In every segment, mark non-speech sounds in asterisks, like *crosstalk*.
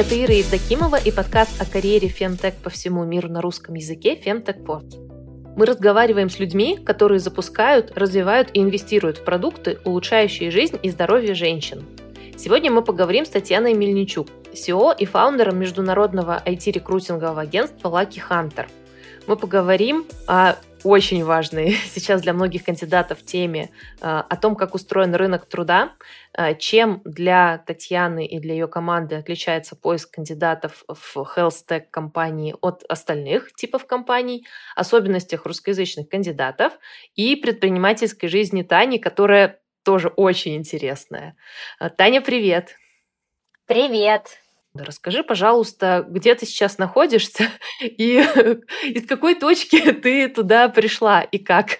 Это Ира Евдокимова и подкаст о карьере Фемтек по всему миру на русском языке Фемтекпорт. Мы разговариваем с людьми, которые запускают, развивают и инвестируют в продукты, улучшающие жизнь и здоровье женщин. Сегодня мы поговорим с Татьяной Мельничук, SEO и фаундером международного IT-рекрутингового агентства Lucky Hunter. Мы поговорим о очень важной *laughs* сейчас для многих кандидатов теме а, о том, как устроен рынок труда, а, чем для Татьяны и для ее команды отличается поиск кандидатов в health tech компании от остальных типов компаний, особенностях русскоязычных кандидатов и предпринимательской жизни Тани, которая тоже очень интересная. А, Таня, привет! Привет! Расскажи, пожалуйста, где ты сейчас находишься *laughs* и *laughs* из какой точки ты туда пришла и как?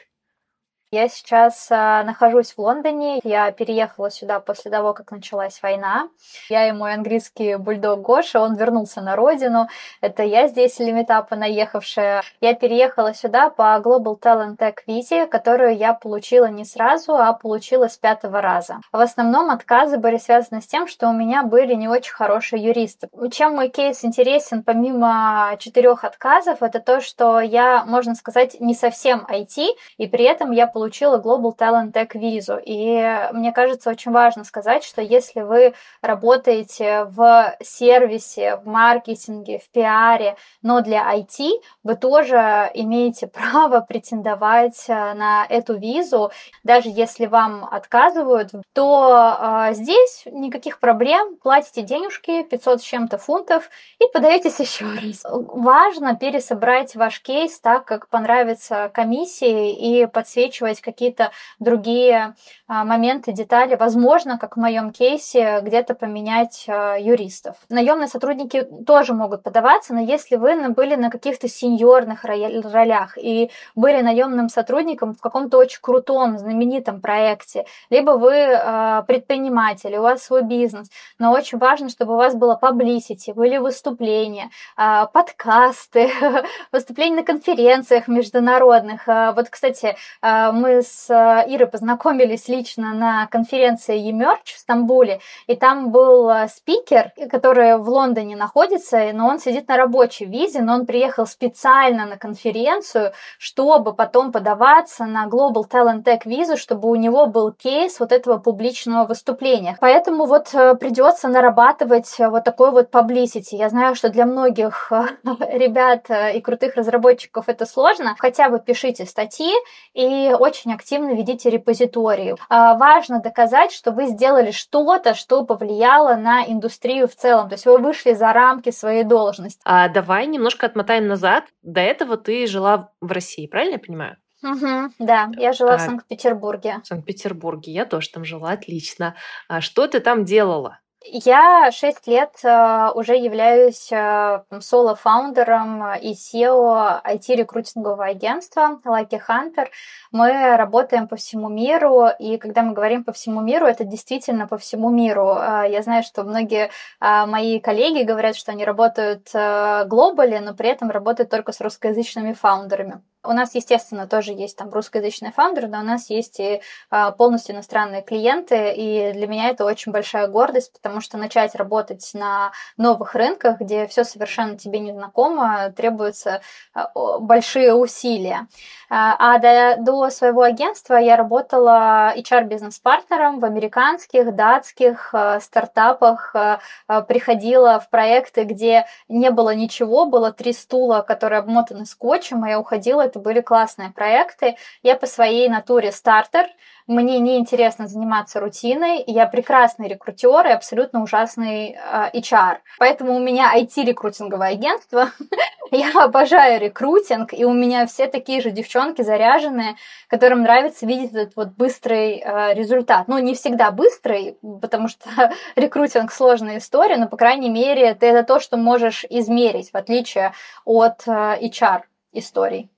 Я сейчас а, нахожусь в Лондоне. Я переехала сюда после того, как началась война. Я и мой английский бульдог Гоша, он вернулся на родину. Это я здесь лимитапа наехавшая. Я переехала сюда по Global Talent Tech визе, которую я получила не сразу, а получила с пятого раза. В основном отказы были связаны с тем, что у меня были не очень хорошие юристы. Чем мой кейс интересен, помимо четырех отказов, это то, что я, можно сказать, не совсем IT, и при этом я получила получила Global Talent Tech визу. И мне кажется, очень важно сказать, что если вы работаете в сервисе, в маркетинге, в пиаре, но для IT, вы тоже имеете *laughs* право претендовать э, на эту визу. Даже если вам отказывают, то э, здесь никаких проблем. Платите денежки, 500 с чем-то фунтов, и подаетесь *laughs* еще раз. Важно пересобрать ваш кейс так, как понравится комиссии, и подсвечивать учитывать какие-то другие а, моменты, детали. Возможно, как в моем кейсе, где-то поменять а, юристов. Наемные сотрудники тоже могут подаваться, но если вы были на каких-то сеньорных ролях и были наемным сотрудником в каком-то очень крутом, знаменитом проекте, либо вы а, предприниматель, у вас свой бизнес, но очень важно, чтобы у вас было publicity, были выступления, подкасты, *laughs* выступления на конференциях международных. Вот, кстати, мы с э, Ирой познакомились лично на конференции eMerge в Стамбуле, и там был э, спикер, который в Лондоне находится, но он сидит на рабочей визе, но он приехал специально на конференцию, чтобы потом подаваться на Global Talent Tech визу, чтобы у него был кейс вот этого публичного выступления. Поэтому вот э, придется нарабатывать вот такой вот publicity. Я знаю, что для многих *laughs* ребят и крутых разработчиков это сложно. Хотя бы пишите статьи и очень активно ведите репозитории. А, важно доказать, что вы сделали что-то, что повлияло на индустрию в целом. То есть вы вышли за рамки своей должности. А давай немножко отмотаем назад. До этого ты жила в России, правильно я понимаю? Угу, да, я жила так. в Санкт-Петербурге. В Санкт-Петербурге, я тоже там жила, отлично. А что ты там делала? Я шесть лет э, уже являюсь э, соло-фаундером и SEO IT-рекрутингового агентства Lucky Hunter. Мы работаем по всему миру, и когда мы говорим по всему миру, это действительно по всему миру. Э, я знаю, что многие мои коллеги говорят, что они работают глобали, но при этом работают только с русскоязычными фаундерами. У нас, естественно, тоже есть там русскоязычные фаундеры, но у нас есть и а, полностью иностранные клиенты, и для меня это очень большая гордость, потому что начать работать на новых рынках, где все совершенно тебе не знакомо, требуются а, большие усилия. А, а до, до своего агентства я работала HR-бизнес-партнером в американских, датских стартапах, приходила в проекты, где не было ничего, было три стула, которые обмотаны скотчем, и я уходила это были классные проекты. Я по своей натуре стартер, мне не интересно заниматься рутиной, я прекрасный рекрутер и абсолютно ужасный э, HR. Поэтому у меня IT-рекрутинговое агентство, *laughs* я обожаю рекрутинг, и у меня все такие же девчонки заряженные, которым нравится видеть этот вот быстрый э, результат. Ну, не всегда быстрый, потому что *laughs* рекрутинг сложная история, но, по крайней мере, ты это то, что можешь измерить, в отличие от э, HR историй.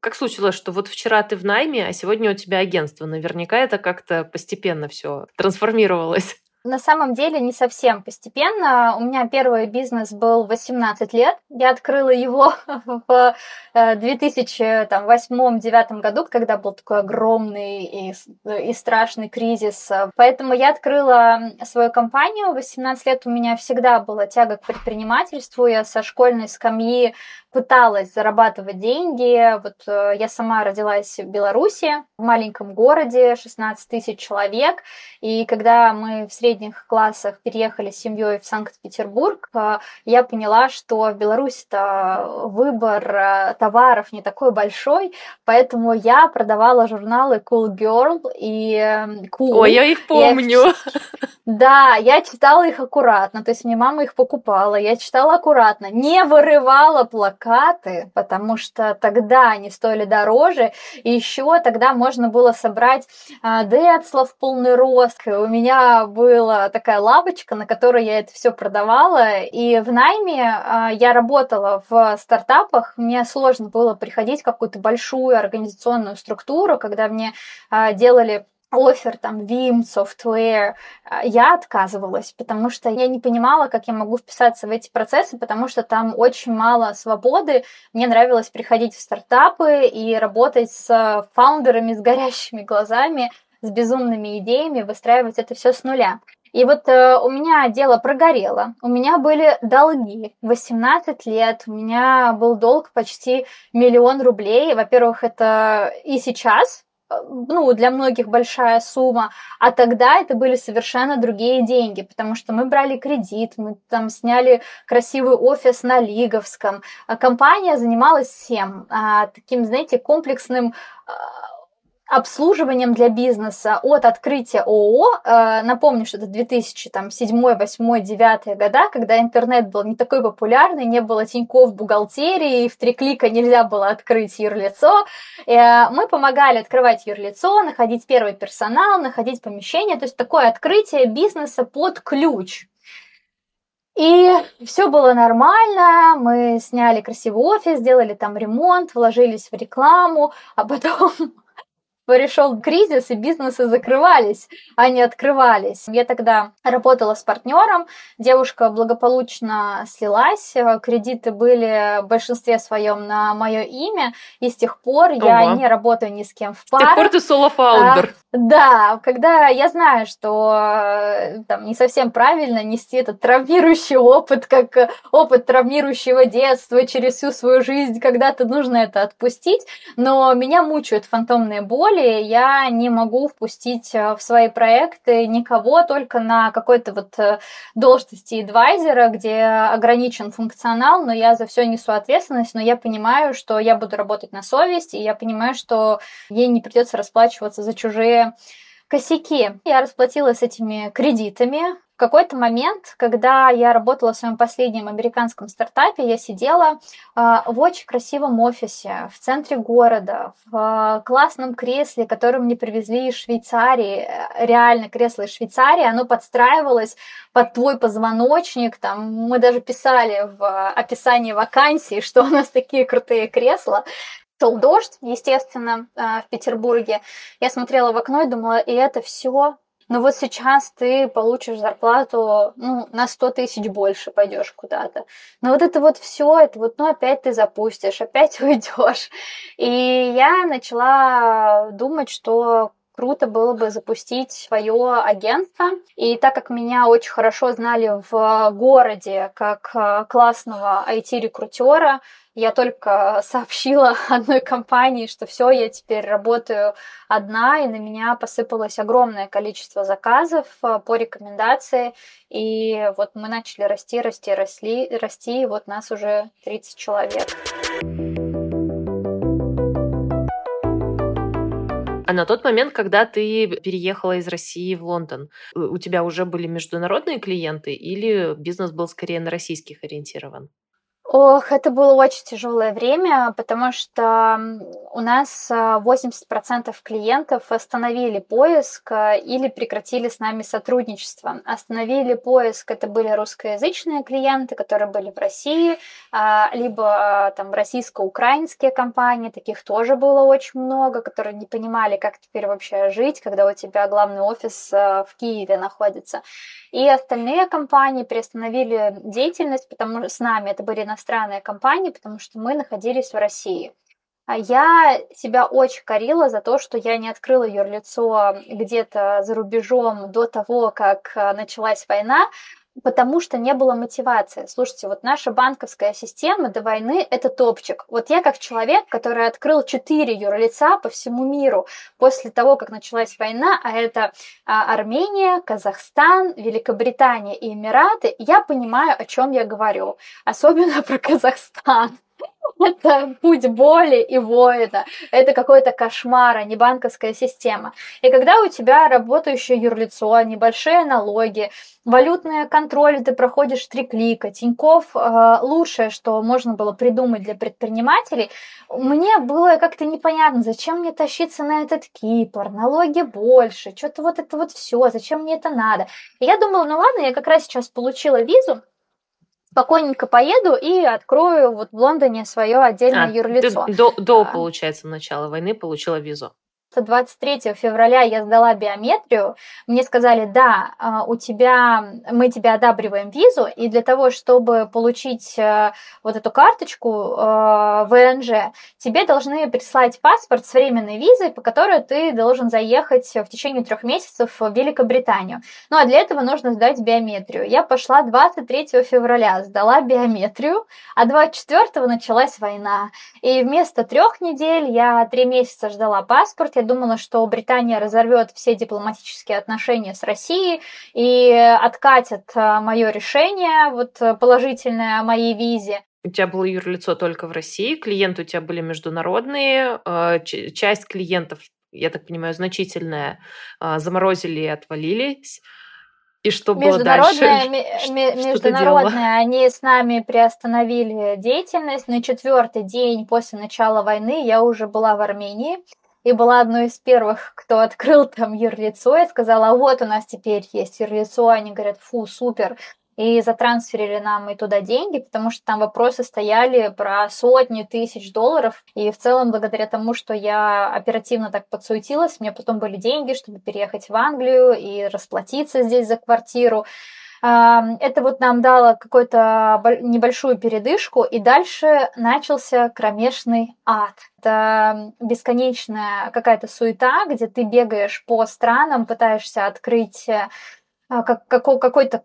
Как случилось, что вот вчера ты в найме, а сегодня у тебя агентство? Наверняка это как-то постепенно все трансформировалось. На самом деле не совсем постепенно. У меня первый бизнес был 18 лет. Я открыла его *laughs* в 2008-2009 году, когда был такой огромный и, и страшный кризис. Поэтому я открыла свою компанию. В 18 лет у меня всегда была тяга к предпринимательству. Я со школьной скамьи пыталась зарабатывать деньги. Вот э, я сама родилась в Беларуси, в маленьком городе, 16 тысяч человек. И когда мы в средних классах переехали с семьей в Санкт-Петербург, э, я поняла, что в Беларуси-то выбор э, товаров не такой большой, поэтому я продавала журналы Cool Girl и Cool. Ой, я их помню. Я... Да, я читала их аккуратно, то есть мне мама их покупала, я читала аккуратно, не вырывала плакат плакаты, потому что тогда они стоили дороже, и еще тогда можно было собрать а, Децлов полный рост. У меня была такая лавочка, на которой я это все продавала, и в найме а, я работала в стартапах, мне сложно было приходить в какую-то большую организационную структуру, когда мне а, делали офер, там, Vim, Software, а, я отказывалась, потому что я не понимала, как я могу вписаться в эти процессы, потому что там очень мало свободы. Мне нравилось приходить в стартапы и работать с фаундерами с горящими глазами, с безумными идеями, выстраивать это все с нуля. И вот э, у меня дело прогорело, у меня были долги, 18 лет, у меня был долг почти миллион рублей. Во-первых, это и сейчас Э, ну, для многих большая сумма, а тогда это были совершенно другие деньги, потому что мы брали кредит, мы там сняли красивый офис на Лиговском. А компания занималась всем, а, таким, знаете, комплексным а, обслуживанием для бизнеса от открытия ООО. Э, напомню, что это 2007, 2008, 2009 года, когда интернет был не такой популярный, не было Тинькофф бухгалтерии, в три клика нельзя было открыть юрлицо. Э, мы помогали открывать юрлицо, находить первый персонал, находить помещение, то есть такое открытие бизнеса под ключ. И все было нормально, мы сняли красивый офис, сделали там ремонт, вложились в рекламу, а потом пришел кризис, и бизнесы закрывались, а не открывались. Я тогда работала с партнером, девушка благополучно слилась, кредиты были в большинстве своем на мое имя, и с тех пор Ого. я не работаю ни с кем в паре. С тех пор ты соло-фаундер. А, да, когда я знаю, что э, там не совсем правильно нести этот травмирующий опыт, как опыт травмирующего детства через всю свою жизнь, когда-то нужно это отпустить, но меня мучают фантомные боли, роли я не могу впустить э, в свои проекты никого только на какой-то вот э, должности адвайзера, где ограничен функционал, но я за все несу ответственность, но я понимаю, что я буду работать на совесть, и я понимаю, что ей не придется расплачиваться за чужие косяки. Я расплатилась этими кредитами, в какой-то момент, когда я работала в своем последнем американском стартапе, я сидела э, в очень красивом офисе в центре города, в э, классном кресле, которое мне привезли из Швейцарии, э, реально кресло из Швейцарии, оно подстраивалось под твой позвоночник, там мы даже писали в описании вакансии, что у нас такие крутые кресла, шел дождь, естественно, в Петербурге. Я смотрела в окно и думала, и это все но вот сейчас ты получишь зарплату ну, на 100 тысяч больше, пойдешь куда-то. Но вот это вот все, это вот, ну, опять ты запустишь, опять *laughs* уйдешь. И я начала думать, что круто было бы запустить свое агентство. И так как меня очень хорошо знали в городе как э, классного IT-рекрутера, я только сообщила *laughs* одной компании, что все, я теперь работаю одна, и на меня посыпалось огромное количество заказов э, по рекомендации. И вот мы начали расти, расти, росли, расти, и вот нас уже 30 человек. А на тот момент, когда ты переехала из России в Лондон, у тебя уже были международные клиенты или бизнес был скорее на российских ориентирован? Ох, это было очень тяжелое время, потому что у нас 80% клиентов остановили поиск или прекратили с нами сотрудничество. Остановили поиск, это были русскоязычные клиенты, которые были в России, а, либо там российско-украинские компании, таких тоже было очень много, которые не понимали, как теперь вообще жить, когда у тебя главный офис в Киеве находится. И остальные компании приостановили деятельность, потому что с нами это были иностранные компании, потому что мы находились в России. А я себя очень корила за то, что я не открыла юрлицо где-то за рубежом до того, как а, началась война, потому что не было мотивации. Слушайте, вот наша банковская система до войны – это топчик. Вот я как человек, который открыл четыре юрлица по всему миру после того, как началась война, а это а, Армения, Казахстан, Великобритания и Эмираты, я понимаю, о чем я говорю. Особенно *laughs* про Казахстан. Это путь боли и воина. Это какой-то кошмар, а не банковская система. И когда у тебя работающее юрлицо, небольшие налоги, валютные контроли, ты проходишь три клика, Тиньков э, лучшее, что можно было придумать для предпринимателей, мне было как-то непонятно, зачем мне тащиться на этот Кипр, налоги больше, что-то вот это вот все, зачем мне это надо. И я думала, ну ладно, я как раз сейчас получила визу, спокойненько поеду и открою вот в Лондоне свое отдельное а, юрлицо. Ты до, до, а. получается, начала войны получила визу. 23 февраля я сдала биометрию, мне сказали, да, а, у тебя, мы тебе одабриваем визу, и для того, чтобы получить э, вот эту карточку э, ВНЖ, тебе должны прислать паспорт с временной визой, по которой ты должен заехать в течение трех месяцев в Великобританию. Ну, а для этого нужно сдать биометрию. Я пошла 23 февраля, сдала биометрию, а 24 началась война. И вместо трех недель я три месяца ждала паспорт, я думала, что Британия разорвет все дипломатические отношения с Россией и откатит э, мое решение, вот э, положительное о моей визе. У тебя было юрлицо только в России, клиенты у тебя были международные, э, часть клиентов, я так понимаю, значительная, заморозили и отвалились. И что было дальше? Международные, они с нами приостановили деятельность. На четвертый день после начала войны я уже была в Армении и была одной из первых, кто открыл там юрлицо и сказала, а вот у нас теперь есть юрлицо, они говорят, фу, супер, и затрансферили нам и туда деньги, потому что там вопросы стояли про сотни тысяч долларов, и в целом благодаря тому, что я оперативно так подсуетилась, меня потом были деньги, чтобы переехать в Англию и расплатиться здесь за квартиру, это вот нам дало какую-то небольшую передышку, и дальше начался кромешный ад. Это бесконечная какая-то суета, где ты бегаешь по странам, пытаешься открыть э, как, какой-то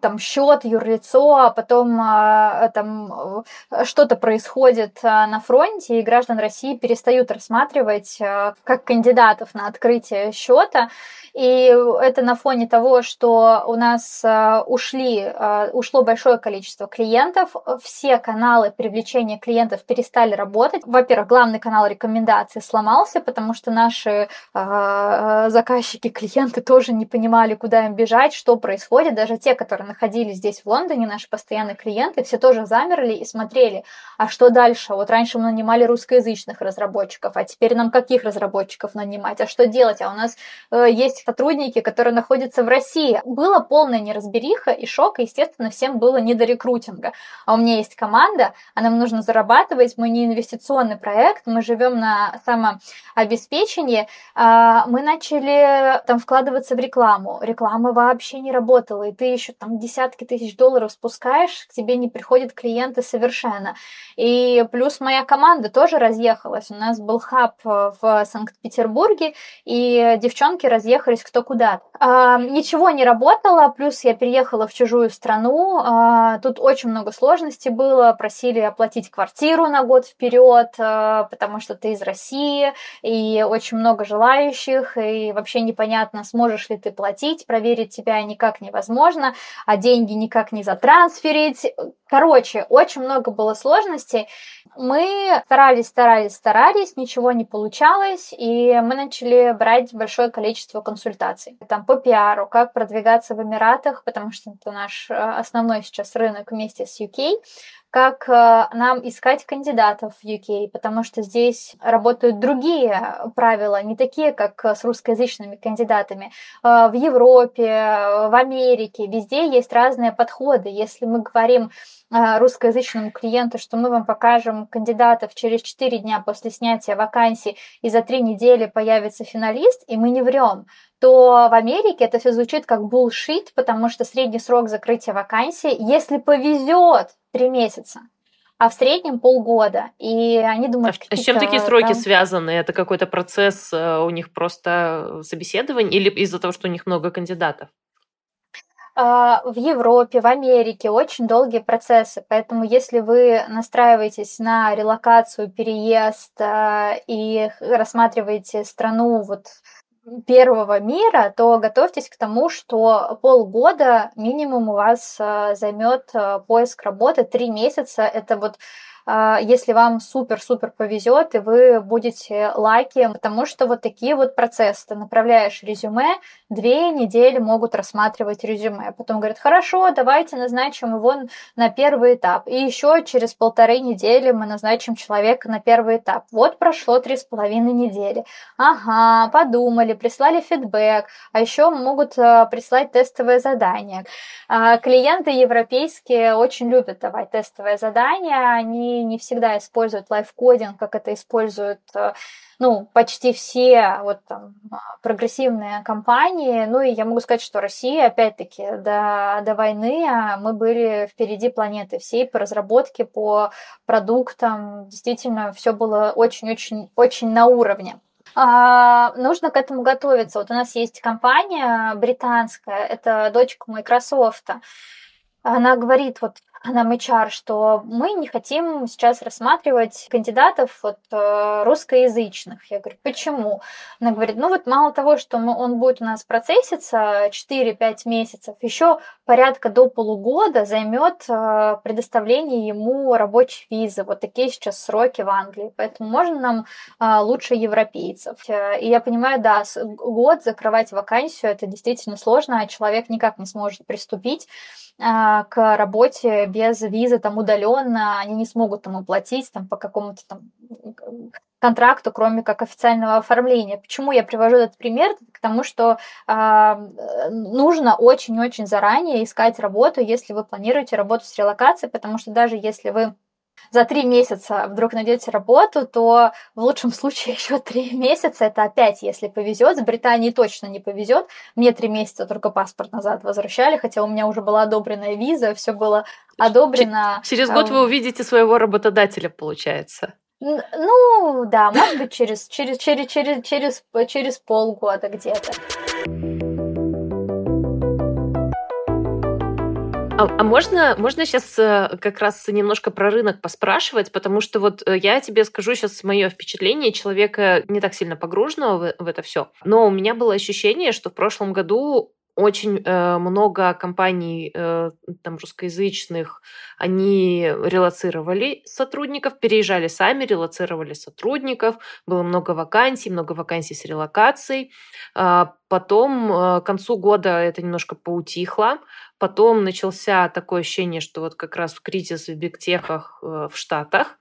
там счет, юрлицо, а потом а, там э, что-то происходит а, на фронте, и граждан России перестают рассматривать как кандидатов на открытие счета. И это на фоне того, что у нас ушли, ушло большое количество клиентов, все каналы привлечения клиентов перестали работать. Во-первых, главный канал рекомендаций сломался, потому что наши заказчики, клиенты тоже не понимали, куда им бежать, понять, что происходит. Даже те, которые находились здесь в Лондоне, наши постоянные клиенты, все тоже замерли и смотрели, а что дальше? Вот раньше мы нанимали русскоязычных разработчиков, а теперь нам каких разработчиков нанимать? А что делать? А у нас э, есть сотрудники, которые находятся в России. Была полная неразбериха и шок, и, естественно, всем было не до рекрутинга. А у меня есть команда, а нам нужно зарабатывать, мы не инвестиционный проект, мы живем на самообеспечении. Э, мы начали там вкладываться в рекламу. Реклама вообще не работало, и ты еще там десятки тысяч долларов спускаешь, к тебе не приходят клиенты совершенно. И плюс моя команда тоже разъехалась. У нас был хаб э, в Санкт-Петербурге, и девчонки разъехались кто куда. А, ничего не работало, плюс я переехала в чужую страну. А, тут очень много сложностей было. Просили оплатить квартиру на год вперед, а, потому что ты из России, и очень много желающих, и вообще непонятно, сможешь ли ты платить, проверить тебя никак невозможно, а деньги никак не затрансферить. Короче, очень много было сложностей. Мы старались, старались, старались, ничего не получалось, и мы начали брать большое количество консультаций. Там по пиару, как продвигаться в Эмиратах, потому что это наш э, основной сейчас рынок вместе с UK, как э, нам искать кандидатов в UK, потому что здесь работают другие правила, не такие, как с русскоязычными кандидатами. Э, в Европе, в Америке, везде есть разные подходы. Если мы говорим э, русскоязычному клиенту, что мы вам покажем кандидатов через 4 дня после снятия вакансии, и за 3 недели появится финалист, и мы не врем, то в Америке это все звучит как булшит, потому что средний срок закрытия вакансии, если повезет, три месяца а в среднем полгода. И они думают, а с чем такие сроки там... связаны? Это какой-то процесс э, у них просто собеседование или из-за того, что у них много кандидатов? А, в Европе, в Америке очень долгие процессы, поэтому если вы настраиваетесь на релокацию, переезд а, и рассматриваете страну вот первого мира, то готовьтесь к тому, что полгода минимум у вас э, займет э, поиск работы, три месяца это вот а, если вам супер-супер повезет, и вы будете лайки, потому что вот такие вот процессы. Ты направляешь резюме, две недели могут рассматривать резюме. Потом говорят, хорошо, давайте назначим его на первый этап. И еще через полторы недели мы назначим человека на первый этап. Вот прошло три с половиной недели. Ага, подумали, прислали фидбэк, а еще могут э, прислать тестовые задания. А, клиенты европейские очень любят давать тестовые задания, они не всегда используют лайфкодинг, как это используют э, ну, почти все вот там прогрессивные компании. Ну, и я могу сказать, что Россия, опять-таки, до, до войны а, мы были впереди планеты всей по разработке, по продуктам. Действительно, все было очень-очень-очень на уровне. А, нужно к этому готовиться. Вот у нас есть компания британская, это дочка Microsoft. Она говорит, вот нам HR, что мы не хотим сейчас рассматривать кандидатов вот, э, русскоязычных. Я говорю, почему? Она говорит, ну вот мало того, что он будет у нас процесситься 4-5 месяцев, еще порядка до полугода займет э, предоставление ему рабочей визы. Вот такие сейчас сроки в Англии. Поэтому можно нам э, лучше европейцев. И я понимаю, да, год закрывать вакансию это действительно сложно, а человек никак не сможет приступить к работе без визы там удаленно, они не смогут там оплатить там по какому-то там контракту, кроме как официального оформления. Почему я привожу этот пример? К тому, что э, нужно очень-очень заранее искать работу, если вы планируете работу с релокацией, потому что даже если вы за три месяца вдруг найдете работу, то в лучшем случае *laughs* еще три месяца, это опять, если повезет, с Британией точно не повезет. Мне три месяца только паспорт назад возвращали, хотя у меня уже была одобренная виза, все было одобрено. Через год вы увидите своего работодателя, получается. Ну, да, может быть, через, через, через, через, через, через полгода где-то. А, а можно, можно сейчас э, как раз немножко про рынок поспрашивать, потому что вот э, я тебе скажу сейчас мое впечатление человека не так сильно погруженного в, в это все, но у меня было ощущение, что в прошлом году очень э, много компаний э, там русскоязычных, они релацировали сотрудников, переезжали сами, релацировали сотрудников, было много вакансий, много вакансий с релокацией. Э, потом э, к концу года это немножко поутихло, потом начался такое ощущение, что вот как раз в кризис в бигтехах э, в Штатах,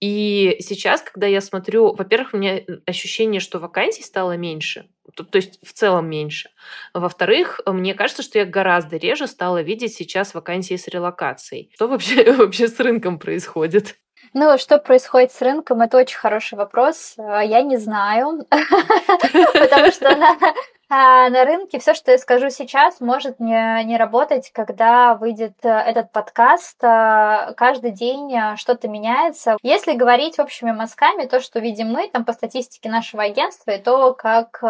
и сейчас, когда я смотрю, во-первых, у меня ощущение, что вакансий стало меньше, то, то есть в целом меньше. Во-вторых, мне кажется, что я гораздо реже стала видеть сейчас вакансии с релокацией. Что вообще, *laughs* вообще с рынком происходит? Ну, что происходит с рынком, это очень хороший вопрос. Я не знаю, *laughs* потому что а на рынке все, что я скажу сейчас, может не, не работать, когда выйдет э, этот подкаст. Э, каждый день э, что-то меняется. Если говорить общими мазками, то, что видим мы там по статистике нашего агентства, и то, как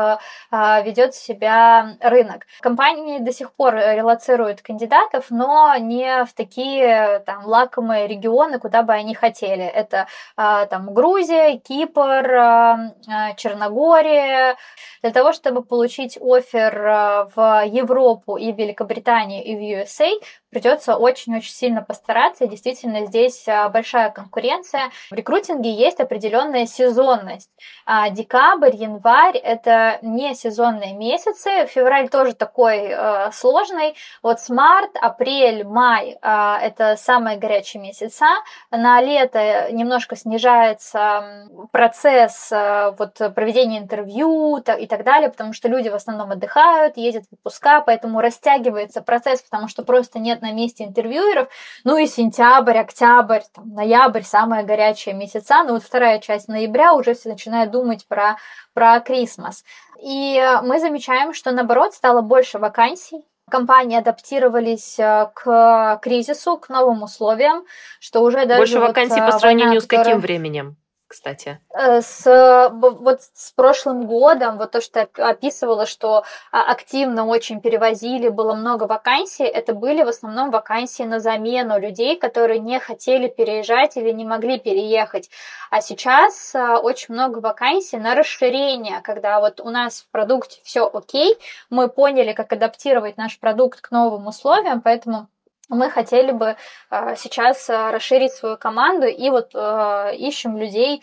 ведет себя рынок. Компании до сих пор релацируют кандидатов, но не в такие там лакомые регионы, куда бы они хотели. Это там Грузия, Кипр, Черногория. Для того, чтобы получить получить офер э, в Европу и Великобританию и в USA, придется очень-очень сильно постараться. И действительно, здесь а, большая конкуренция. В рекрутинге есть определенная сезонность. А декабрь, январь – это не сезонные месяцы. Февраль тоже такой э, сложный. Вот с март, апрель, май э, – это самые горячие месяца. На лето немножко снижается процесс э, вот, проведения интервью и так далее, потому что люди в основном отдыхают, ездят в отпуска, поэтому растягивается процесс, потому что просто нет на месте интервьюеров. Ну и сентябрь, октябрь, там, ноябрь – самые горячие месяца. Но вот вторая часть ноября уже все начинают думать про, про Крисмас. И мы замечаем, что наоборот стало больше вакансий, компании адаптировались э, к кризису, к новым условиям, что уже даже... Больше вот вакансий по э, сравнению война, с каким которая... временем? Кстати? Э, с, вот с прошлым годом, вот то, что я описывала, что а, активно очень перевозили, было много вакансий, это были в основном вакансии на замену людей, которые не хотели переезжать или не могли переехать. А сейчас а, очень много вакансий на расширение, когда вот у нас в продукте все окей, мы поняли, как адаптировать наш продукт к новым условиям, поэтому мы хотели бы а, сейчас а, расширить свою команду и вот а, ищем людей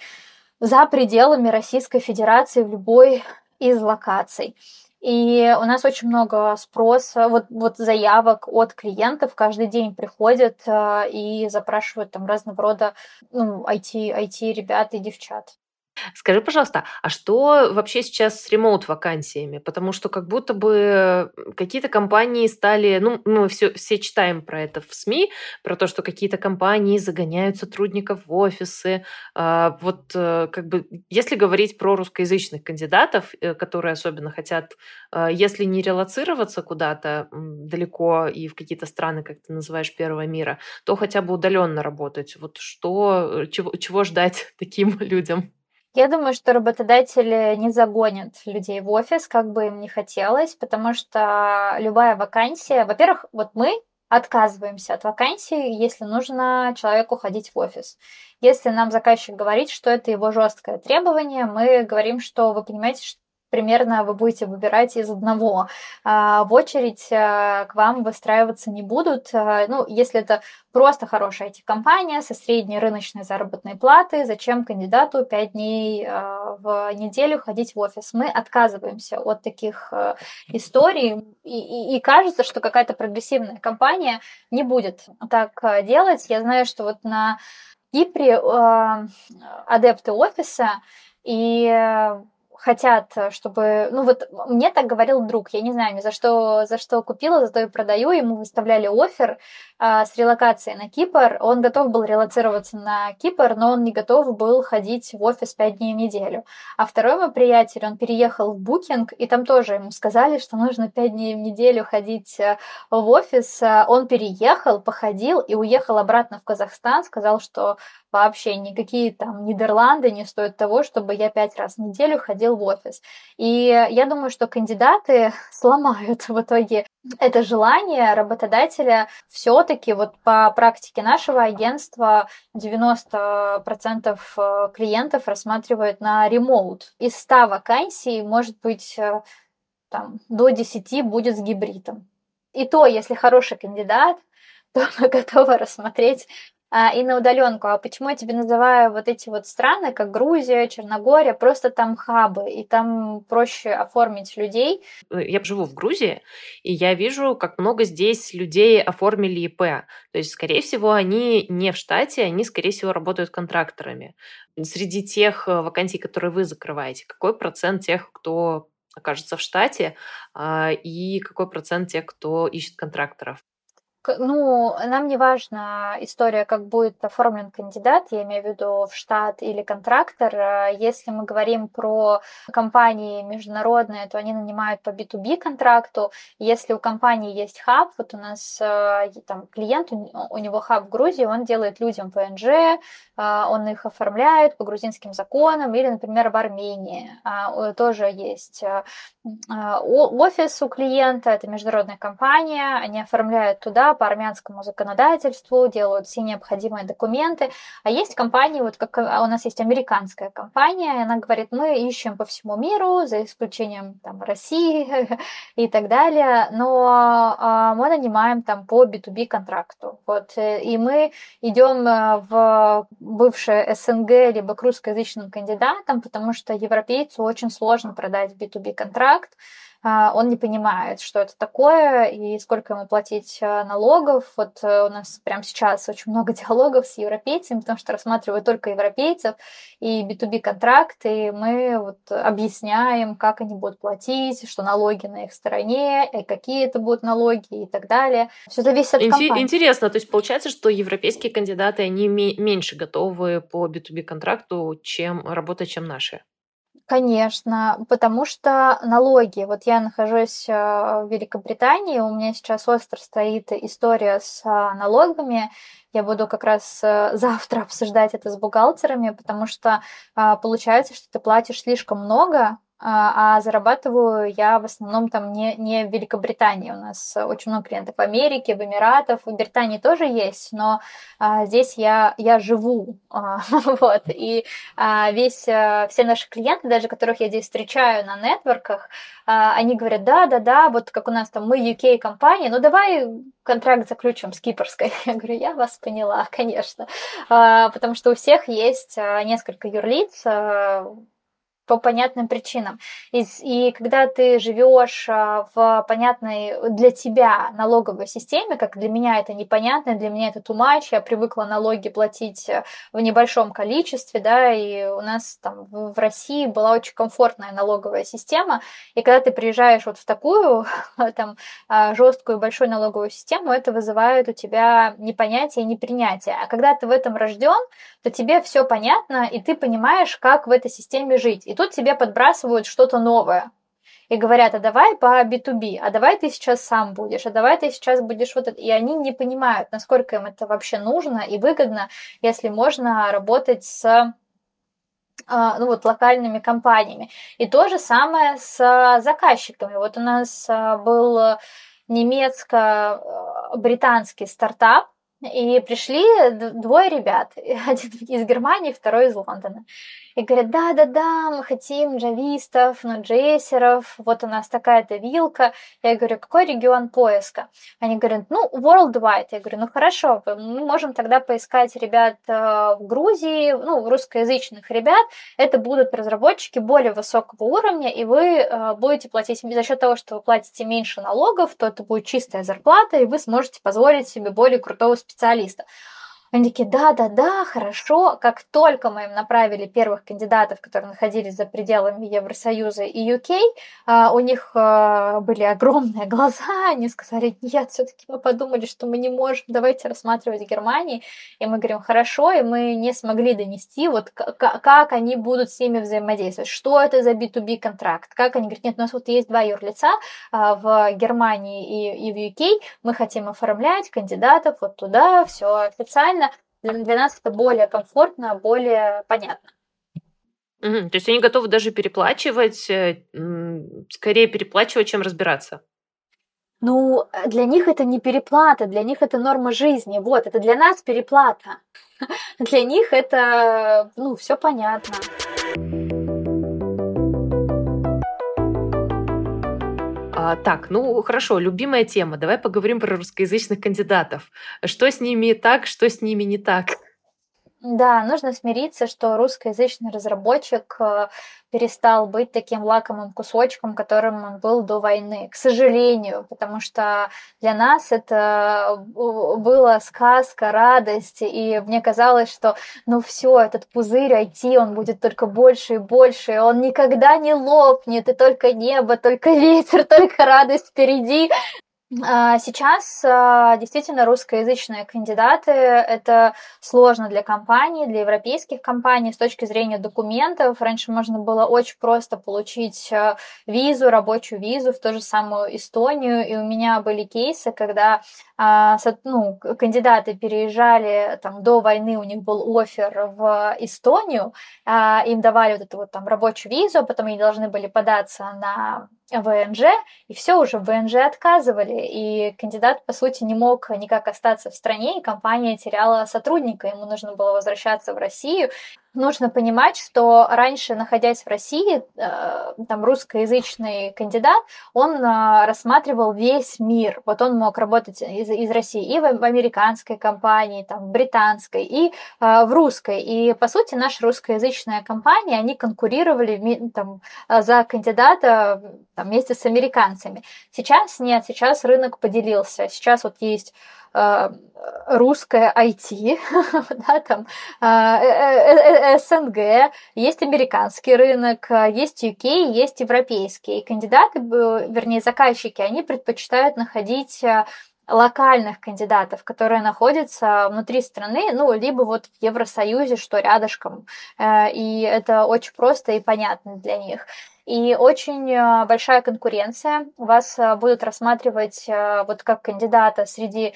за пределами Российской Федерации в любой из локаций. И у нас очень много спроса, вот, вот заявок от клиентов каждый день приходят и запрашивают там разного рода ну, IT, IT ребят и девчат. Скажи, пожалуйста, а что вообще сейчас с ремоут-вакансиями? Потому что как будто бы какие-то компании стали... Ну, мы все, все читаем про это в СМИ, про то, что какие-то компании загоняют сотрудников в офисы. А, вот э, как бы, если говорить про русскоязычных кандидатов, э, которые особенно хотят, а, если не релацироваться куда-то далеко и в какие-то страны, как ты называешь, первого мира, то хотя бы удаленно работать. Вот что, э, чего, чего ждать *laughs* таким людям? Я думаю, что работодатели не загонят людей в офис, как бы им не хотелось, потому что любая вакансия, во-первых, вот мы отказываемся от вакансии, если нужно человеку ходить в офис. Если нам заказчик говорит, что это его жесткое требование, мы говорим, что вы понимаете, что примерно вы будете выбирать из одного. А, в очередь а, к вам выстраиваться не будут. А, ну, если это просто хорошая IT-компания со средней рыночной заработной платой, зачем кандидату 5 дней в неделю ходить в офис? Мы отказываемся от таких историй, и, и, и кажется, что какая-то прогрессивная компания не будет так делать. Я знаю, что вот на Кипре адепты офиса и хотят, э, чтобы... Ну вот мне так говорил друг, я не знаю, за что, за что купила, зато и продаю. Ему выставляли офер а, с релокацией на Кипр. Он готов был релацироваться на Кипр, но он не готов был ходить в офис 5 дней в неделю. А второй мой приятель, он переехал в Букинг, и там тоже ему сказали, что нужно 5 дней в неделю ходить э, в офис. Он переехал, походил и уехал обратно в Казахстан, сказал, что вообще никакие там Нидерланды не стоят того, чтобы я пять раз в неделю ходил в офис. И я думаю, что кандидаты *laughs* сломают в итоге это желание работодателя все-таки вот по практике нашего агентства 90% э, клиентов рассматривают на ремоут. Из 100 вакансий, может быть, э, там, до 10 будет с гибридом. И то, если хороший кандидат, *laughs* то мы готовы рассмотреть и на удаленку. А почему я тебе называю вот эти вот страны, как Грузия, Черногория, просто там хабы, и там проще оформить людей. Я живу в Грузии, и я вижу, как много здесь людей оформили ИП. То есть, скорее всего, они не в штате, они, скорее всего, работают контракторами. Среди тех э, вакансий, которые вы закрываете, какой процент тех, кто окажется в штате, а, и какой процент тех, кто ищет контракторов? Ну, нам не важна история, как будет оформлен кандидат, я имею в виду в штат или контрактор. Э, если мы говорим про компании международные, то они нанимают по B2B контракту. Если у компании есть хаб, вот у нас э, там клиент, у него хаб в Грузии, он делает людям ПНЖ, э, он их оформляет по грузинским законам, или, например, в Армении тоже есть офис у клиента, это международная компания, они оформляют туда, по армянскому законодательству, делают все необходимые документы. А есть компании, вот как а у нас есть американская компания, она говорит, мы ищем по всему миру, за исключением там, России *laughs* и так далее, но а, мы нанимаем там по B2B контракту. Вот, э, и мы идем э, в бывшее СНГ либо к русскоязычным кандидатам, потому что европейцу очень сложно продать B2B контракт, он не понимает, что это такое и сколько ему платить э, налогов. Вот э, у нас прямо сейчас очень много *laughs* диалогов с европейцами, потому что рассматривают только европейцев и B2B контракты, и мы вот объясняем, как они будут платить, что налоги на их стороне, и какие это будут налоги и так далее. Все зависит от компании. Интересно, то есть получается, что европейские кандидаты, они меньше готовы по B2B контракту, чем работать, чем наши? Конечно, потому что налоги. Вот я нахожусь э, в Великобритании, у меня сейчас остро стоит история с а, налогами. Я буду как раз э, *laughs* завтра обсуждать это с бухгалтерами, потому что а, получается, что ты платишь слишком много а, а зарабатываю я в основном там не, не в Великобритании. У нас очень много клиентов в Америке, в Эмиратах, в Британии тоже есть, но а, здесь я, я живу. *laughs* А, вот, и а, весь, а, все наши клиенты, даже которых я здесь встречаю на нетворках, а, они говорят, да, да, да, вот как у нас там мы UK-компания, ну давай контракт заключим с кипрской. *laughs* Я говорю, я вас поняла, конечно, а, потому что у всех есть а, несколько юрлиц, по понятным причинам. И, и когда ты живешь а, в понятной для тебя налоговой системе, как для меня это непонятно, для меня это тумач, я привыкла налоги платить э, в небольшом количестве, да, и у нас там в России была очень комфортная налоговая система, и когда ты приезжаешь вот в такую *laughs* там а, жесткую большую налоговую систему, это вызывает у тебя непонятие и непринятие. А когда ты в этом рожден, то тебе все понятно, и ты понимаешь, как в этой системе жить. И тут тебе подбрасывают что-то новое. И говорят, а давай по B2B, а давай ты сейчас сам будешь, а давай ты сейчас будешь вот это. И они не понимают, насколько им это вообще нужно и выгодно, если можно работать с а, ну вот локальными компаниями. И то же самое с заказчиками. Вот у нас а, был немецко-британский стартап, и пришли двое ребят, *laughs* один из Германии, второй из Лондона и говорят, да-да-да, мы хотим джавистов, ноджейсеров, вот у нас такая-то вилка. Я говорю, какой регион поиска? Они говорят, ну, worldwide. Я говорю, ну хорошо, мы можем тогда поискать ребят э, в Грузии, ну, русскоязычных ребят. Это будут разработчики более высокого уровня, и вы э, будете платить за счет того, что вы платите меньше налогов, то это будет чистая зарплата, и вы сможете позволить себе более крутого специалиста. Они такие, да-да-да, хорошо. Как только мы им направили первых кандидатов, которые находились за пределами Евросоюза и UK, а, у них а, были огромные глаза, они сказали, нет, все таки мы подумали, что мы не можем, давайте рассматривать Германии. И мы говорим, хорошо, и мы не смогли донести, вот как они будут с ними взаимодействовать, что это за B2B контракт, как они говорят, нет, у нас вот есть два юрлица а, в Германии и, и в UK, мы хотим оформлять кандидатов вот туда, все официально, для, нас это более комфортно, более понятно. Угу. То есть они готовы даже переплачивать, э, скорее переплачивать, чем разбираться. Ну, для них это не переплата, для них это норма жизни. Вот, это для нас переплата. *laughs* Для них это, ну, все понятно. А, так, ну хорошо, любимая тема. Давай поговорим про русскоязычных кандидатов. Что с ними так, что с ними не так? Да, нужно смириться, что русскоязычный разработчик э, перестал быть таким лакомым кусочком, которым он был до войны, к сожалению, потому что для нас это была сказка, радость, и мне казалось, что ну все, этот пузырь IT, он будет только больше и больше, он никогда не лопнет, и только небо, только ветер, *laughs* только радость впереди. А, сейчас а, действительно русскоязычные кандидаты – это сложно для компаний, для европейских компаний с точки зрения документов. Раньше можно было очень просто получить а, визу, рабочую визу в ту же самую Эстонию. И у меня были кейсы, когда ну, кандидаты переезжали там, до войны, у них был офер в Эстонию, им давали вот эту вот там рабочую визу, потом они должны были податься на ВНЖ, и все уже в ВНЖ отказывали, и кандидат, по сути, не мог никак остаться в стране, и компания теряла сотрудника, ему нужно было возвращаться в Россию, нужно понимать, что раньше, находясь в России, э, там русскоязычный кандидат, он э, рассматривал весь мир. Вот он мог работать из, из России и в, в американской компании, там, в британской, и э, в русской. И, по сути, наша русскоязычная компания, они конкурировали там, за кандидата там, вместе с американцами. Сейчас нет, сейчас рынок поделился. Сейчас вот есть русское IT, *laughs* да, там, э, э, СНГ, есть американский рынок, есть UK, есть европейский. И кандидаты, вернее, заказчики, они предпочитают находить локальных кандидатов, которые находятся внутри страны, ну, либо вот в Евросоюзе, что рядышком. И это очень просто и понятно для них. И очень большая конкуренция. Вас будут рассматривать вот как кандидата среди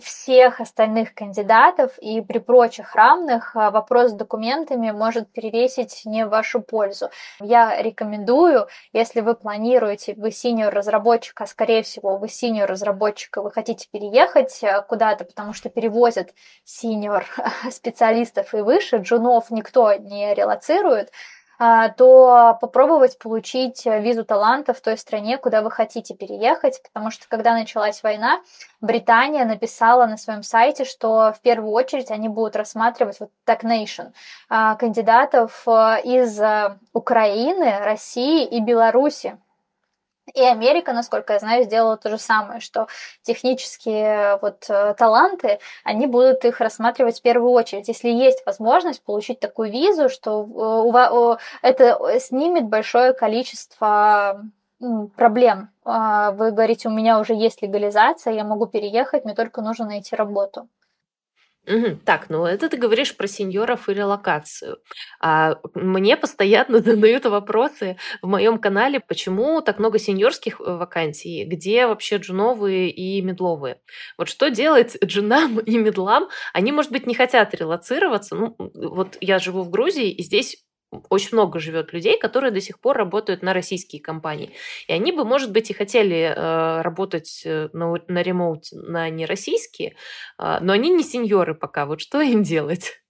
всех остальных кандидатов, и при прочих равных а, вопрос с документами может перевесить не в вашу пользу. Я рекомендую, если вы планируете, вы синьор разработчик, а скорее всего вы синьор разработчик, и вы хотите переехать а, куда-то, потому что перевозят синьор *laughs* специалистов и выше, джунов никто не релацирует, то попробовать получить визу таланта в той стране, куда вы хотите переехать, потому что когда началась война, Британия написала на своем сайте, что в первую очередь они будут рассматривать вот Tech Nation а, кандидатов а, из Украины, России и Беларуси. И Америка, насколько я знаю, сделала то же самое, что технические вот э, таланты, они будут их рассматривать в первую очередь. Если есть возможность получить такую визу, что э, это снимет большое количество проблем. А, вы говорите, у меня уже есть легализация, я могу переехать, мне только нужно найти работу. Угу. Так, ну это ты говоришь про сеньоров и релокацию. А мне постоянно *laughs* задают вопросы в моем канале, почему так много сеньорских э, вакансий, где вообще джуновые и медловые. Вот что делать *laughs* джунам и медлам? Они, может быть, не хотят релацироваться. Ну, вот я живу в Грузии, и здесь очень много живет людей, которые до сих пор работают на российские компании. И они бы, может быть, и хотели э, работать э, на, на ремоуте на нероссийские, э, но они не сеньоры пока. Вот что *laughs* им делать?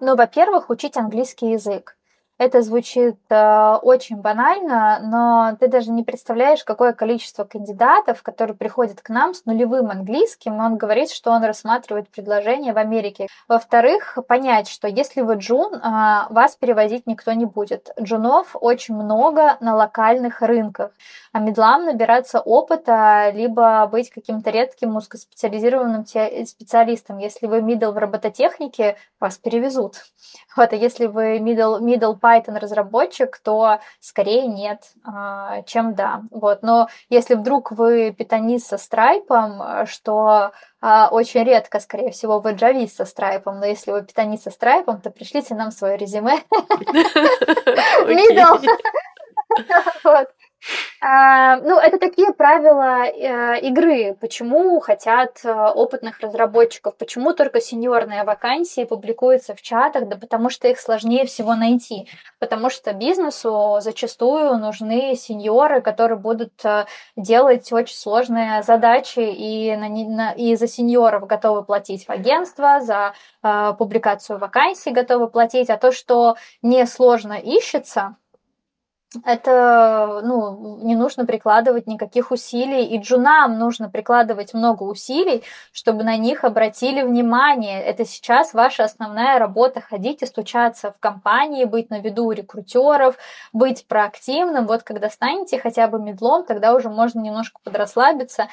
Ну, во-первых, учить английский язык. Это звучит э, очень банально, но ты даже не представляешь, какое количество кандидатов, которые приходят к нам с нулевым английским, и он говорит, что он рассматривает предложение в Америке. Во-вторых, понять, что если вы джун, э, вас перевозить никто не будет. Джунов очень много на локальных рынках, а медлам набираться опыта, либо быть каким-то редким узкоспециализированным специалистом. Если вы middle в робототехнике, вас перевезут. Вот, а если вы middle, middle Python разработчик, то скорее нет, а, чем да. Вот. Но если вдруг вы питанист со страйпом, что а, очень редко, скорее всего, вы джавист со страйпом, но если вы питанист со страйпом, то пришлите нам свое резюме. *laughs* Middle. *laughs* Вот. А, ну, это такие правила э, игры. Почему хотят э, опытных разработчиков? Почему только сеньорные вакансии публикуются в чатах? Да потому что их сложнее всего найти. Потому что бизнесу зачастую нужны сеньоры, которые будут э, делать очень сложные задачи и, на, на, и за сеньоров готовы платить в агентство, за э, публикацию вакансий готовы платить. А то, что несложно ищется, это, ну, не нужно прикладывать никаких усилий, и джунам нужно прикладывать много усилий, чтобы на них обратили внимание. Это сейчас ваша основная работа, ходить и стучаться в компании, быть на виду у рекрутеров, быть проактивным. Вот когда станете хотя бы медлом, тогда уже можно немножко подрасслабиться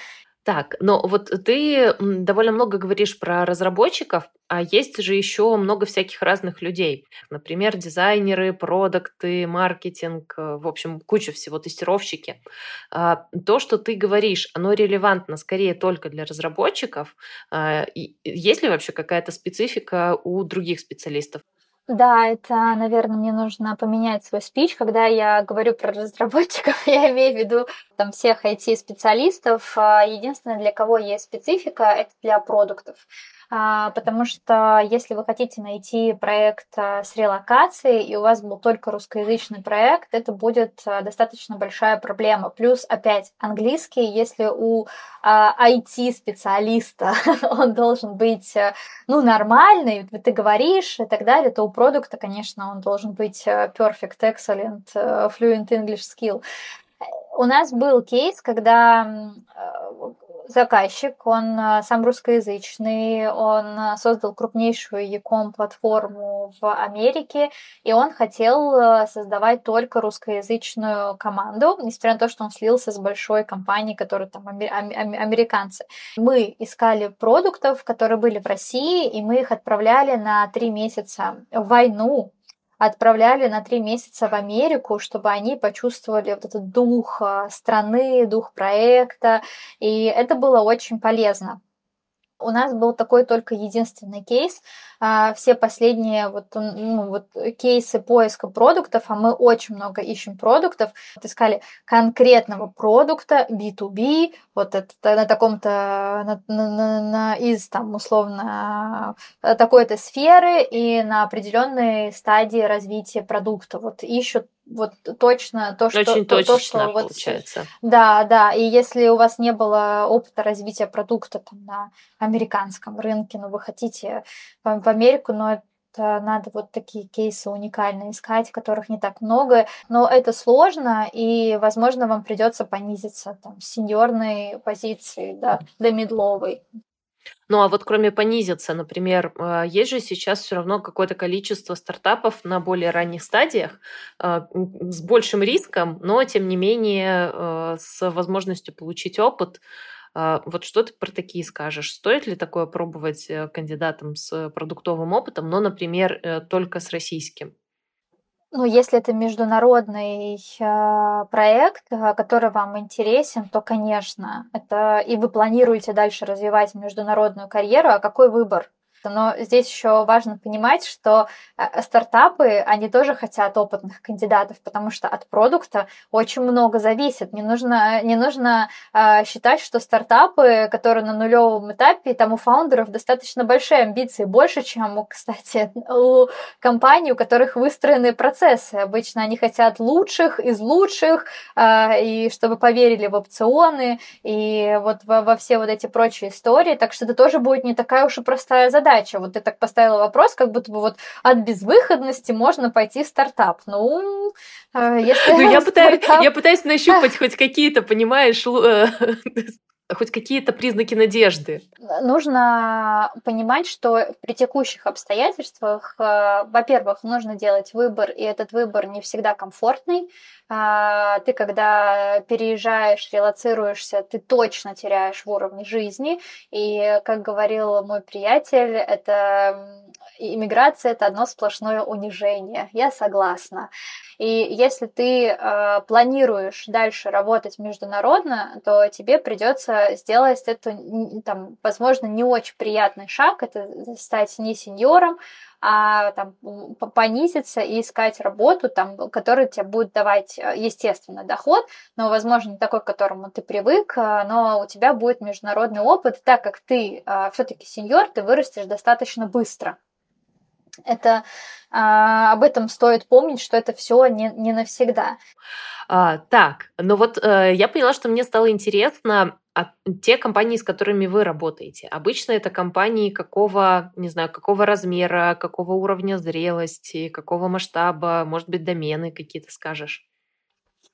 так, но вот ты довольно много говоришь про разработчиков, а есть же еще много всяких разных людей. Например, дизайнеры, продукты, маркетинг, э, в общем, куча всего, тестировщики. А, то, что ты говоришь, оно релевантно скорее только для разработчиков. А, есть ли вообще какая-то специфика у других специалистов? Да, это, наверное, мне нужно поменять свой спич. Когда я говорю про разработчиков, *laughs* я имею в виду там всех IT-специалистов. А, единственное, для кого есть специфика, это для продуктов. А, потому что если вы хотите найти проект а, с релокацией, и у вас был только русскоязычный проект, это будет а, достаточно большая проблема. Плюс, опять, английский, если у IT-специалиста *laughs* он должен быть ну, нормальный, ты говоришь и так далее, то у продукта, конечно, он должен быть perfect, excellent, fluent English skill. У нас был кейс, когда заказчик, он э, сам русскоязычный, он э, создал крупнейшую Яком платформу в Америке, и он хотел э, создавать только русскоязычную команду, несмотря на то, что он слился с большой компанией, которая там американцы. Мы искали продуктов, которые были в России, и мы их отправляли на три месяца в войну отправляли на три месяца в Америку, чтобы они почувствовали вот этот дух а, страны, дух проекта, и это было очень полезно. У нас был такой только единственный кейс. А, все последние вот, ну, вот кейсы поиска продуктов, а мы очень много ищем продуктов, вот искали конкретного продукта B2B, вот это, на таком-то, на, на, на, из там условно такой-то сферы и на определенной стадии развития продукта. Вот ищут вот точно то, что... Очень то, точечно то, что получается. Вот, да, да. И если у вас не было опыта развития продукта там, на американском рынке, но вы хотите в Америку, но это надо вот такие кейсы уникальные искать, которых не так много, но это сложно, и, возможно, вам придется понизиться там, с сеньорной позиции да, до медловой. Ну а вот кроме понизиться, например, а, есть же сейчас все равно какое-то количество стартапов на более ранних стадиях а, с большим риском, но тем не менее а, с возможностью получить опыт. Вот что ты про такие скажешь? Стоит ли такое пробовать э, кандидатам с продуктовым опытом, но, например, э, только с российским? Ну, если это международный э, проект, э, который вам интересен, то, конечно, это и вы планируете дальше развивать международную карьеру, а какой выбор? Но здесь еще важно понимать, что э, стартапы, они тоже хотят опытных кандидатов, потому что от продукта очень много зависит. Не нужно, не нужно э, считать, что стартапы, которые на нулевом этапе, там у фаундеров достаточно большие амбиции, больше, чем, кстати, *laughs* у компаний, у которых выстроены процессы. Обычно они хотят лучших из лучших, э, и чтобы поверили в опционы, и вот во, во все вот эти прочие истории. Так что это тоже будет не такая уж и простая задача задача. Вот ты так поставила вопрос, как будто бы вот от безвыходности можно пойти в стартап. Ну, э, если ну, я, *laughs* пытаюсь, я пытаюсь нащупать хоть какие-то, понимаешь, э, *laughs* хоть какие-то признаки надежды? Нужно понимать, что при текущих обстоятельствах, э, во-первых, нужно делать выбор, и этот выбор не всегда комфортный. А, ты, когда переезжаешь, релацируешься, ты точно теряешь в уровне жизни. И, как говорил мой приятель, это иммиграция это одно сплошное унижение. Я согласна. И если ты э, планируешь дальше работать международно, то тебе придется сделать это, там, возможно, не очень приятный шаг, это стать не сеньором, а там, понизиться и искать работу, там, которая тебе будет давать, э, естественно, доход, но, возможно, не такой, к которому ты привык, э, но у тебя будет международный опыт, так как ты э, все-таки сеньор, ты вырастешь достаточно быстро. Это а, об этом стоит помнить, что это все не, не навсегда. А, так, ну вот э, я поняла, что мне стало интересно, а те компании, с которыми вы работаете, обычно это компании какого, не знаю, какого размера, какого уровня зрелости, какого масштаба, может быть, домены какие-то скажешь?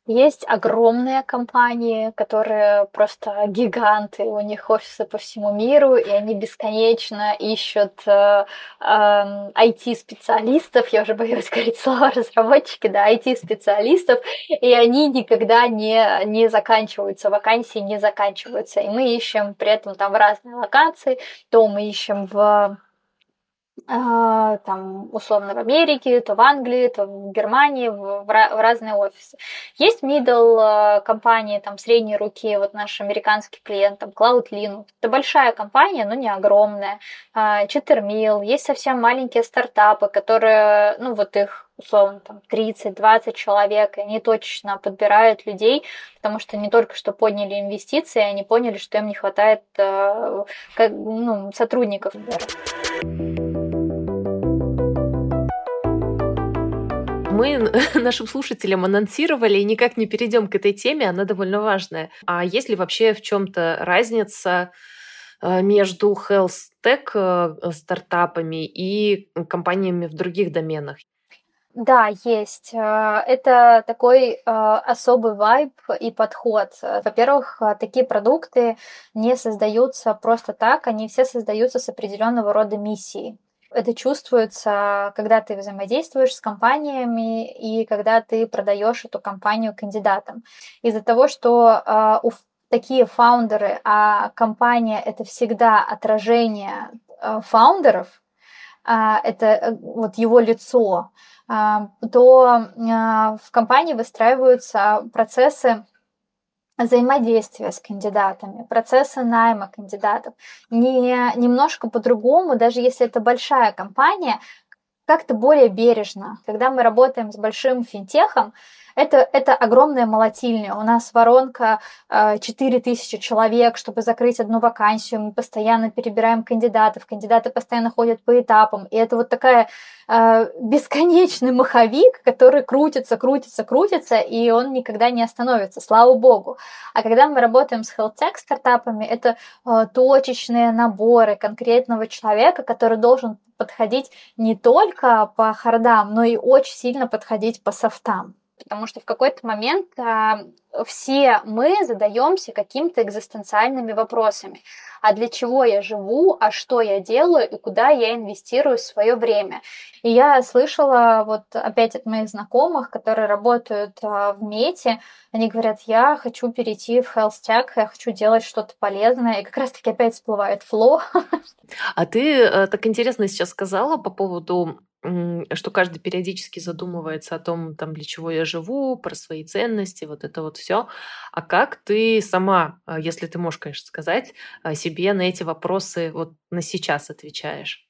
Есть огромные компании, которые просто гиганты, у них офисы по всему миру, и они бесконечно ищут э, э, IT-специалистов, я уже боюсь *laughs* говорить слово разработчики, да, IT-специалистов, и они никогда не, не заканчиваются, вакансии не заканчиваются, и мы ищем при этом там в разные локации, то мы ищем в там, условно, в Америке, то в Англии, то в Германии, в, в разные офисы. Есть middle а, компании, там, средней руки, вот наш американский клиент, там, Cloud Linux. Это большая компания, но не огромная. Читермил, есть совсем маленькие стартапы, которые, ну, вот их условно, там 30-20 человек, и они точно подбирают людей, потому что не только что подняли инвестиции, они поняли, что им не хватает как, ну, сотрудников. Мы *laughs* нашим слушателям анонсировали и никак не перейдем к этой теме, она довольно важная. А есть ли вообще в чем-то разница э, между health tech э, стартапами и компаниями в других доменах? Да, есть. Э, это такой особый вайб и подход. Во-первых, такие продукты не создаются просто так, они все создаются с определенного рода миссией. Это чувствуется, когда ты взаимодействуешь с компаниями и когда ты продаешь эту компанию кандидатам. Из-за того, что э, у такие фаундеры, а компания это всегда отражение э, фаундеров, э, это вот его лицо, э, то э, в компании выстраиваются процессы взаимодействия с кандидатами, процесса найма кандидатов. Не, немножко по-другому, даже если это большая компания, как-то более бережно. Когда мы работаем с большим финтехом, это, это огромная молотильня. У нас воронка 4000 э, человек, чтобы закрыть одну вакансию. Мы постоянно перебираем кандидатов. Кандидаты постоянно ходят по этапам. И это вот такая э, бесконечный маховик, который крутится, крутится, крутится, и он никогда не остановится, слава богу. А когда мы работаем с health tech стартапами, это э, точечные наборы конкретного человека, который должен подходить не только по хардам, но и очень сильно подходить по софтам потому что в какой-то момент а, все мы задаемся какими-то экзистенциальными вопросами. А для чего я живу, а что я делаю и куда я инвестирую свое время. И я слышала вот опять от моих знакомых, которые работают а, в Мете, они говорят, я хочу перейти в Health я хочу делать что-то полезное, и как раз-таки опять всплывает фло. *laughs* А ты э, так интересно сейчас сказала по поводу что каждый периодически задумывается о том, там, для чего я живу, про свои ценности, вот это вот все. А как ты сама, а, если ты можешь, конечно, сказать, а, себе на эти вопросы вот на сейчас отвечаешь?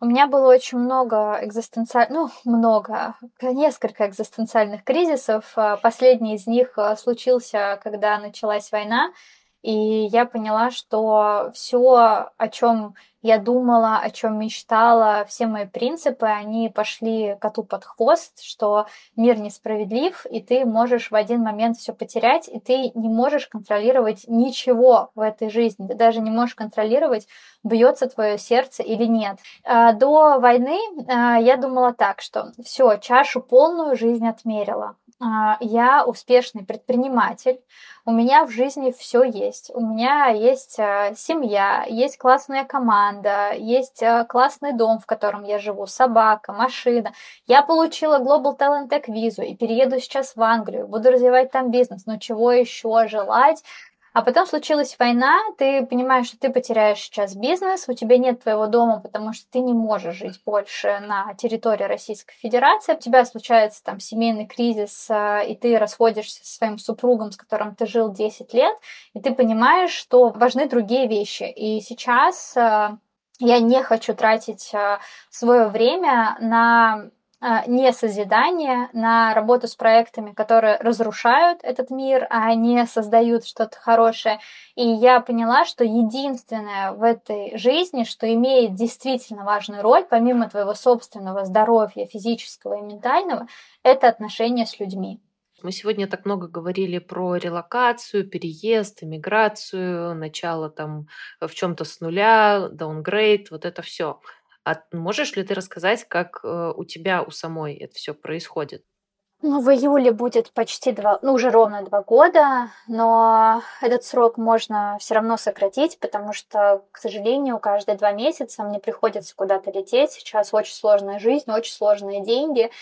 У меня было очень много экзистенциальных, ну, много, *laughs* несколько экзистенциальных кризисов. А, последний из них случился, когда началась война, и я поняла, что все, о чем я думала, о чем мечтала, все мои принципы, они пошли коту под хвост, что мир несправедлив, и ты можешь в один момент все потерять, и ты не можешь контролировать ничего в этой жизни. Ты даже не можешь контролировать, бьется твое сердце или нет. А, до войны а, я думала так, что все, чашу полную жизнь отмерила. А, я успешный предприниматель, у меня в жизни все есть. У меня есть семья, есть классная команда, есть э, классный дом, в котором я живу, собака, машина. Я получила Global Talent Tech визу и перееду сейчас в Англию, буду развивать там бизнес. Но чего еще желать? А потом случилась война, ты понимаешь, что ты потеряешь сейчас бизнес, у тебя нет твоего дома, потому что ты не можешь жить больше на территории Российской Федерации, у тебя случается там семейный кризис, э, и ты расходишься со своим супругом, с которым ты жил 10 лет, и ты понимаешь, что важны другие вещи. И сейчас э, я не хочу тратить э, свое время на не созидание, на работу с проектами, которые разрушают этот мир, а не создают что-то хорошее. И я поняла, что единственное в этой жизни, что имеет действительно важную роль, помимо твоего собственного здоровья физического и ментального, это отношения с людьми. Мы сегодня так много говорили про релокацию, переезд, иммиграцию, начало там в чем-то с нуля, даунгрейд, вот это все. А можешь ли ты рассказать, как э, у тебя у самой это все происходит? Ну, в июле будет почти два, ну, уже ровно два года, но этот срок можно все равно сократить, потому что, к сожалению, каждые два месяца мне приходится куда-то лететь. Сейчас очень сложная жизнь, очень сложные деньги,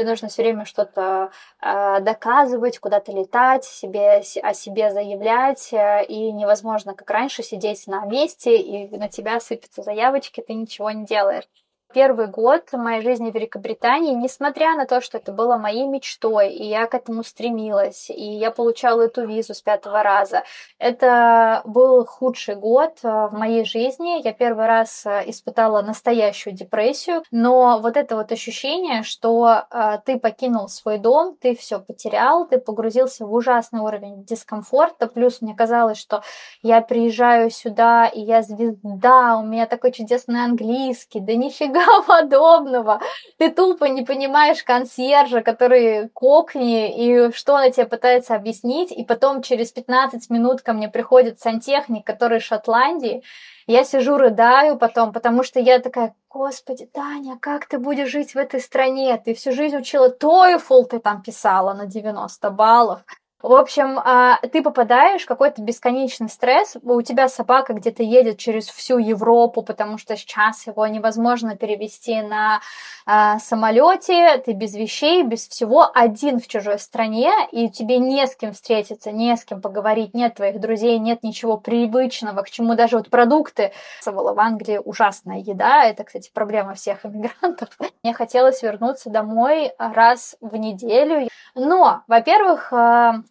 тебе нужно все время что-то э, доказывать, куда-то летать, себе, о себе заявлять, э, и невозможно, как раньше, сидеть на месте, и на тебя сыпятся заявочки, ты ничего не делаешь первый год моей жизни в Великобритании, несмотря на то, что это было моей мечтой, и я к этому стремилась, и я получала эту визу с пятого раза, это был худший год э, в моей жизни. Я первый раз э, испытала настоящую депрессию, но вот это вот ощущение, что э, ты покинул свой дом, ты все потерял, ты погрузился в ужасный уровень дискомфорта, плюс мне казалось, что я приезжаю сюда, и я звезда, у меня такой чудесный английский, да нифига нифига *laughs* подобного. Ты тупо не понимаешь консьержа, который кокни, и что она тебе пытается объяснить, и потом через 15 минут ко мне приходит сантехник, который из Шотландии, я сижу, рыдаю потом, потому что я такая, господи, Таня, как ты будешь жить в этой стране? Ты всю жизнь учила TOEFL, ты там писала на 90 баллов. В общем, а, ты попадаешь в какой-то бесконечный стресс, у тебя собака где-то едет через всю Европу, потому что сейчас его невозможно перевести на а, самолете, ты без вещей, без всего, один в чужой стране, и тебе не с кем встретиться, не с кем поговорить, нет твоих друзей, нет ничего привычного, к чему даже вот продукты. В Англии ужасная еда, это, кстати, проблема всех иммигрантов. *laughs* Мне хотелось вернуться домой раз в неделю, но, во-первых, а,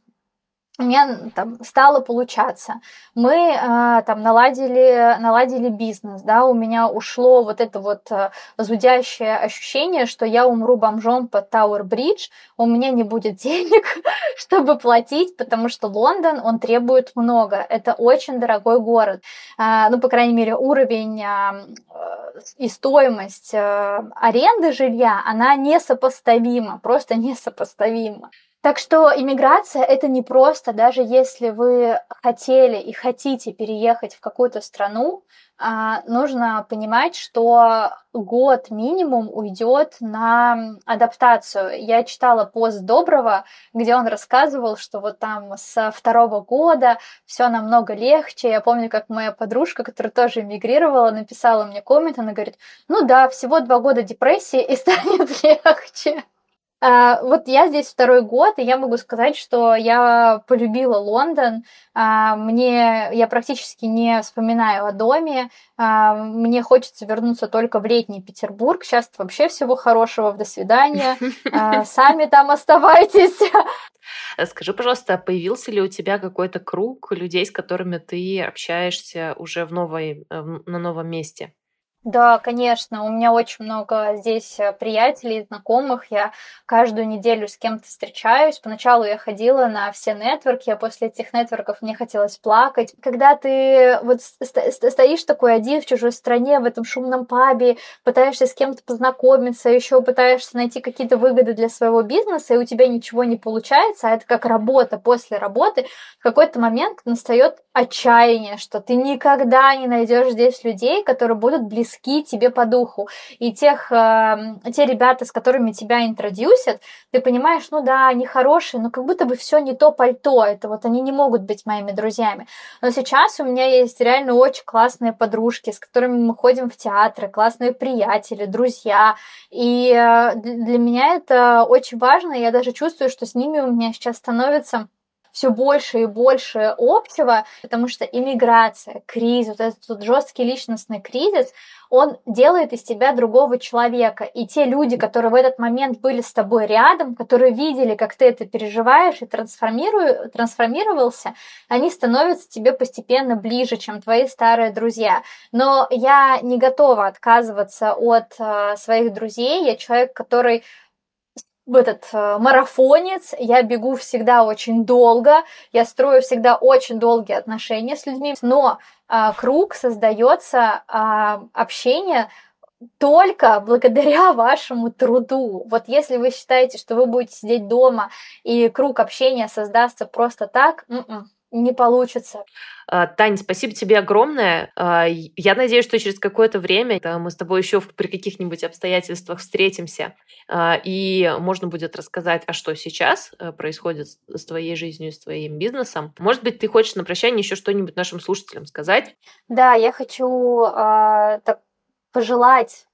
у меня там стало получаться. Мы э, там наладили, наладили бизнес, да, у меня ушло вот это вот э, зудящее ощущение, что я умру бомжом под Тауэр Бридж, у меня не будет *laughs* денег, чтобы платить, потому что Лондон, он требует много. Это очень дорогой город. Э, ну, по крайней мере, уровень э, и стоимость э, аренды жилья, она несопоставима, просто несопоставима. Так что иммиграция это не просто, даже если вы хотели и хотите переехать в какую-то страну, а, нужно понимать, что год минимум уйдет на адаптацию. Я читала пост Доброго, где он рассказывал, что вот там со второго года все намного легче. Я помню, как моя подружка, которая тоже эмигрировала, написала мне коммент, она говорит, ну да, всего два года депрессии и *laughs* станет легче. А, вот я здесь второй год, и я могу сказать, что я полюбила Лондон. А, мне я практически не вспоминаю о доме. А, мне хочется вернуться только в летний Петербург. Сейчас вообще всего хорошего. До свидания. Сами там оставайтесь. Скажи, пожалуйста, появился ли у тебя какой-то круг людей, с которыми ты общаешься уже в новой, э, на новом месте? Да, конечно, у меня очень много здесь э, приятелей, знакомых. Я каждую неделю с кем-то встречаюсь. Поначалу я ходила на все нетворки, а после этих нетворков мне хотелось плакать. Когда ты вот стоишь такой один в чужой стране, в этом шумном пабе, пытаешься с кем-то познакомиться, еще пытаешься найти какие-то выгоды для своего бизнеса, и у тебя ничего не получается, а это как работа после работы, в какой-то момент настает отчаяние, что ты никогда не найдешь здесь людей, которые будут близки тебе по духу. И тех, э, те ребята, с которыми тебя интродюсят, ты понимаешь, ну да, они хорошие, но как будто бы все не то пальто, это вот они не могут быть моими друзьями. Но сейчас у меня есть реально очень классные подружки, с которыми мы ходим в театры, классные приятели, друзья. И э, для меня это очень важно, я даже чувствую, что с ними у меня сейчас становится все больше и больше общего, потому что иммиграция, кризис, вот этот вот жесткий личностный кризис, он делает из тебя другого человека. И те люди, которые в этот момент были с тобой рядом, которые видели, как ты это переживаешь и трансформировался, они становятся тебе постепенно ближе, чем твои старые друзья. Но я не готова отказываться от э, своих друзей. Я человек, который этот э, марафонец, я бегу всегда очень долго, я строю всегда очень долгие отношения с людьми, но э, круг создается э, общение только благодаря *laughs* вашему труду. Вот если вы считаете, что вы будете сидеть дома и круг общения создастся просто так, м-м, не получится. А, Тань, спасибо тебе огромное. А, я надеюсь, что через какое-то время мы с тобой еще при каких-нибудь обстоятельствах встретимся, а, и можно будет рассказать, а что сейчас э, происходит с твоей жизнью, с твоим бизнесом. Может быть, ты хочешь на прощание еще что-нибудь нашим слушателям сказать? Да, я хочу э, так, пожелать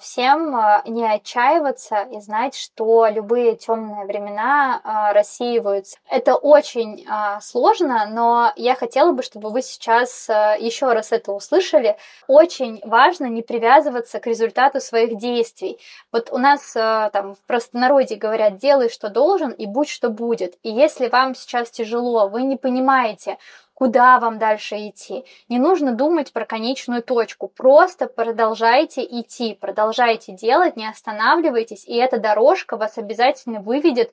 всем а, не отчаиваться и знать, что любые темные времена а, рассеиваются. Это очень сложно, но я хотела бы, чтобы вы сейчас еще раз это услышали. Очень важно не привязываться к результату своих действий. Вот у нас там в простонародье говорят «делай, что должен, и будь, что будет». И если вам сейчас тяжело, вы не понимаете, куда вам дальше идти. Не нужно думать про конечную точку, просто продолжайте идти, продолжайте делать, не останавливайтесь, и эта дорожка вас обязательно выведет,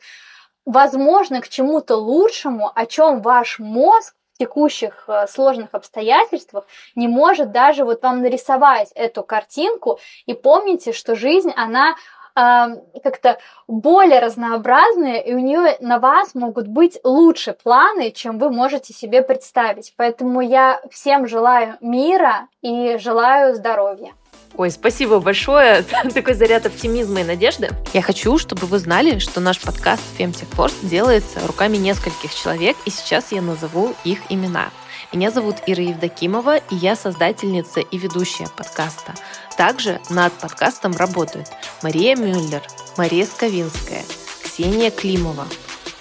возможно, к чему-то лучшему, о чем ваш мозг в текущих э, сложных обстоятельствах не может даже вот вам нарисовать эту картинку. И помните, что жизнь, она как-то более разнообразные, и у нее на вас могут быть лучше планы, чем вы можете себе представить. Поэтому я всем желаю мира и желаю здоровья. Ой, спасибо большое. *laughs* Такой заряд оптимизма и надежды. Я хочу, чтобы вы знали, что наш подкаст Femtech Force делается руками нескольких человек, и сейчас я назову их имена. Меня зовут Ира Евдокимова, и я создательница и ведущая подкаста. Также над подкастом работают Мария Мюллер, Мария Сковинская, Ксения Климова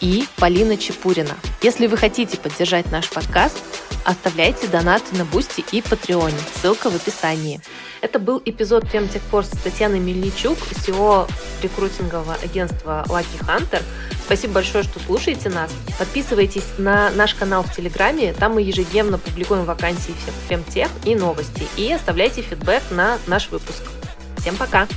и Полина Чепурина. Если вы хотите поддержать наш подкаст, оставляйте донаты на Бусти и Патреоне. Ссылка в описании. Это был эпизод Force с Татьяной Мельничук, CEO рекрутингового агентства Lucky Hunter – Спасибо большое, что слушаете нас. Подписывайтесь на наш канал в Телеграме. Там мы ежедневно публикуем вакансии фемтех и новости. И оставляйте фидбэк на наш выпуск. Всем пока!